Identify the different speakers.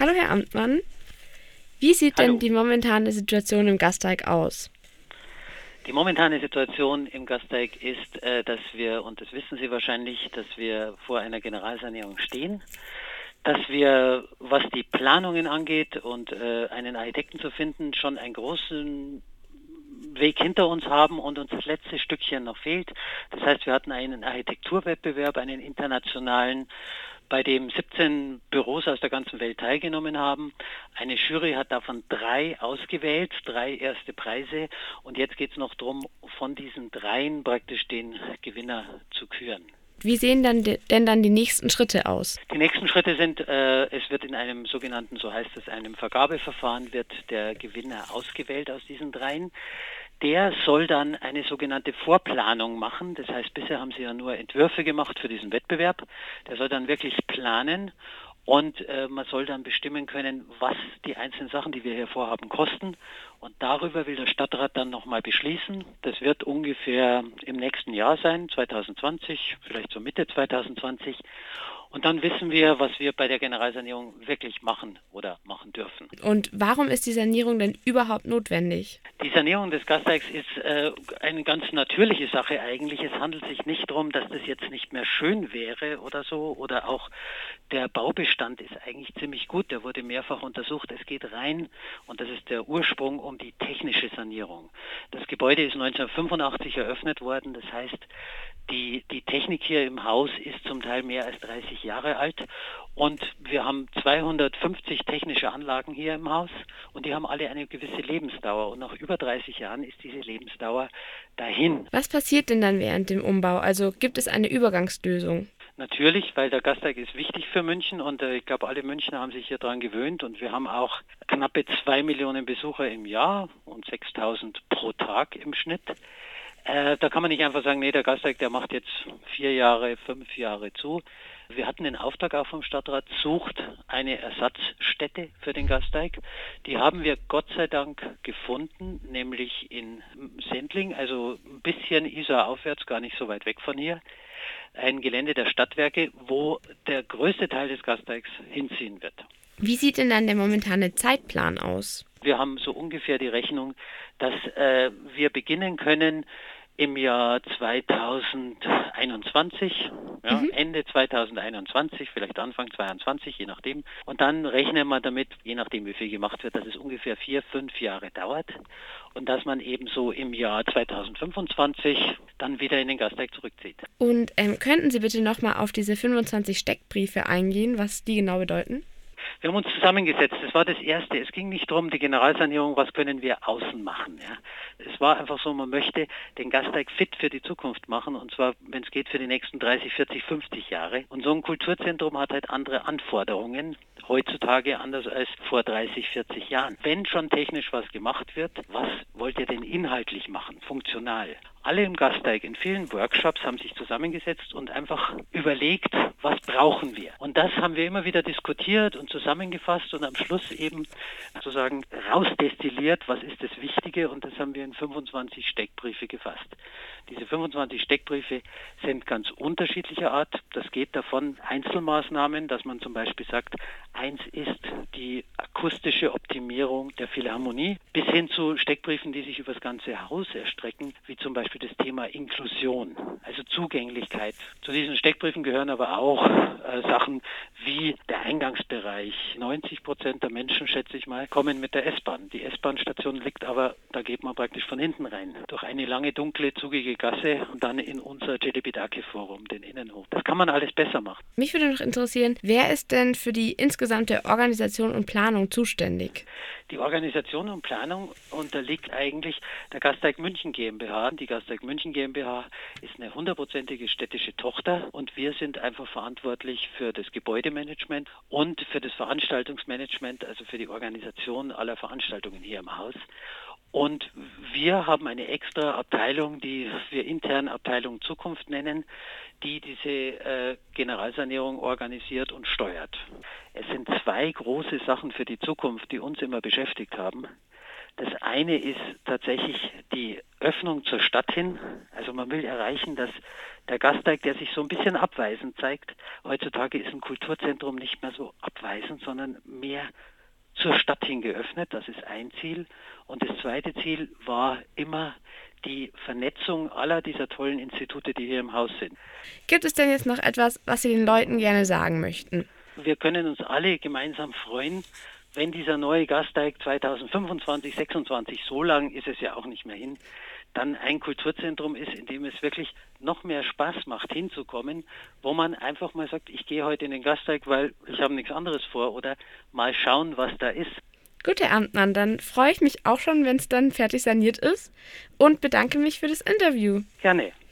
Speaker 1: Hallo Herr Amtmann. Wie sieht
Speaker 2: Hallo.
Speaker 1: denn die momentane Situation im Gasteig aus?
Speaker 2: Die momentane Situation im Gasteig ist, äh, dass wir, und das wissen Sie wahrscheinlich, dass wir vor einer Generalsanierung stehen, dass wir, was die Planungen angeht und äh, einen Architekten zu finden, schon einen großen Weg hinter uns haben und uns das letzte Stückchen noch fehlt. Das heißt, wir hatten einen Architekturwettbewerb, einen internationalen, bei dem 17 Büros aus der ganzen Welt teilgenommen haben. Eine Jury hat davon drei ausgewählt, drei erste Preise. Und jetzt geht es noch darum, von diesen dreien praktisch den Gewinner zu küren.
Speaker 1: Wie sehen dann de- denn dann die nächsten Schritte aus?
Speaker 2: Die nächsten Schritte sind, äh, es wird in einem sogenannten, so heißt es, einem Vergabeverfahren wird der Gewinner ausgewählt aus diesen dreien. Der soll dann eine sogenannte Vorplanung machen. Das heißt, bisher haben sie ja nur Entwürfe gemacht für diesen Wettbewerb. Der soll dann wirklich planen und äh, man soll dann bestimmen können, was die einzelnen Sachen, die wir hier vorhaben, kosten. Und darüber will der Stadtrat dann nochmal beschließen. Das wird ungefähr im nächsten Jahr sein, 2020, vielleicht so Mitte 2020. Und dann wissen wir, was wir bei der Generalsanierung wirklich machen oder machen dürfen.
Speaker 1: Und warum ist die Sanierung denn überhaupt notwendig?
Speaker 2: Die Sanierung des Gasteigs ist äh, eine ganz natürliche Sache eigentlich. Es handelt sich nicht darum, dass das jetzt nicht mehr schön wäre oder so. Oder auch der Baubestand ist eigentlich ziemlich gut. Der wurde mehrfach untersucht. Es geht rein, und das ist der Ursprung, um die technische Sanierung. Das Gebäude ist 1985 eröffnet worden. Das heißt, die, die Technik hier im Haus ist zum Teil mehr als 30 Jahre alt und wir haben 250 technische Anlagen hier im Haus und die haben alle eine gewisse Lebensdauer und nach über 30 Jahren ist diese Lebensdauer dahin.
Speaker 1: Was passiert denn dann während dem Umbau? Also gibt es eine Übergangslösung?
Speaker 2: Natürlich, weil der Gasteig ist wichtig für München und äh, ich glaube, alle Münchner haben sich hier dran gewöhnt und wir haben auch knappe zwei Millionen Besucher im Jahr und 6000 pro Tag im Schnitt. Äh, da kann man nicht einfach sagen, nee, der Gasteig, der macht jetzt vier Jahre, fünf Jahre zu. Wir hatten den Auftrag auch vom Stadtrat, sucht eine Ersatzstätte für den Gasteig. Die haben wir Gott sei Dank gefunden, nämlich in Sendling, also ein bisschen Isar aufwärts, gar nicht so weit weg von hier. Ein Gelände der Stadtwerke, wo der größte Teil des Gasteigs hinziehen wird.
Speaker 1: Wie sieht denn dann der momentane Zeitplan aus?
Speaker 2: Wir haben so ungefähr die Rechnung, dass äh, wir beginnen können im Jahr 2021, ja,
Speaker 1: Mhm.
Speaker 2: Ende 2021, vielleicht Anfang 2022, je nachdem. Und dann rechnen wir damit, je nachdem wie viel gemacht wird, dass es ungefähr vier, fünf Jahre dauert und dass man eben so im Jahr 2025 dann wieder in den Gasteig zurückzieht.
Speaker 1: Und ähm, könnten Sie bitte nochmal auf diese 25 Steckbriefe eingehen, was die genau bedeuten?
Speaker 2: Wir haben uns zusammengesetzt. Das war das Erste. Es ging nicht darum, die Generalsanierung, was können wir außen machen. Ja. Es war einfach so, man möchte den Gasteig fit für die Zukunft machen und zwar, wenn es geht, für die nächsten 30, 40, 50 Jahre. Und so ein Kulturzentrum hat halt andere Anforderungen. Heutzutage anders als vor 30, 40 Jahren. Wenn schon technisch was gemacht wird, was wollt ihr denn inhaltlich machen, funktional? Alle im Gasteig in vielen Workshops haben sich zusammengesetzt und einfach überlegt, was brauchen wir. Und das haben wir immer wieder diskutiert und zusammengefasst und am Schluss eben sozusagen rausdestilliert, was ist das Wichtige und das haben wir in 25 Steckbriefe gefasst. Diese 25 Steckbriefe sind ganz unterschiedlicher Art. Das geht davon Einzelmaßnahmen, dass man zum Beispiel sagt, eins ist die akustische Optimierung der Philharmonie, bis hin zu Steckbriefen, die sich über das ganze Haus erstrecken, wie zum Beispiel das Thema Inklusion, also Zugänglichkeit. Zu diesen Steckbriefen gehören aber auch äh, Sachen wie der Eingangsbereich. 90 Prozent der Menschen, schätze ich mal, kommen mit der S-Bahn. Die S-Bahn-Station liegt aber, da geht man praktisch von hinten rein, durch eine lange, dunkle, zugige Gasse und dann in unser Jedebidake-Forum, den Innenhof. Das kann man alles besser machen.
Speaker 1: Mich würde noch interessieren, wer ist denn für die insgesamte Organisation und Planung zuständig?
Speaker 2: Die Organisation und Planung unterliegt eigentlich der Gasteig München GmbH. Die Gasteig München GmbH ist eine hundertprozentige städtische Tochter und wir sind einfach verantwortlich für das Gebäudemanagement und für das Veranstaltungsmanagement, also für die Organisation aller Veranstaltungen hier im Haus. Und wir haben eine extra Abteilung, die wir intern Abteilung Zukunft nennen, die diese äh, Generalsanierung organisiert und steuert. Es sind zwei große Sachen für die Zukunft, die uns immer beschäftigt haben. Das eine ist tatsächlich die Öffnung zur Stadt hin. Also man will erreichen, dass der Gasteig, der sich so ein bisschen abweisend zeigt, heutzutage ist ein Kulturzentrum nicht mehr so abweisend, sondern mehr zur Stadt hin geöffnet. Das ist ein Ziel. Und das zweite Ziel war immer die Vernetzung aller dieser tollen Institute, die hier im Haus sind.
Speaker 1: Gibt es denn jetzt noch etwas, was Sie den Leuten gerne sagen möchten?
Speaker 2: Wir können uns alle gemeinsam freuen, wenn dieser neue Gasteig 2025, 26, so lang ist es ja auch nicht mehr hin, dann ein Kulturzentrum ist, in dem es wirklich noch mehr Spaß macht, hinzukommen, wo man einfach mal sagt, ich gehe heute in den Gasteig, weil ich habe nichts anderes vor oder mal schauen, was da ist.
Speaker 1: Gut, Herr Amtmann, dann freue ich mich auch schon, wenn es dann fertig saniert ist und bedanke mich für das Interview.
Speaker 2: Gerne.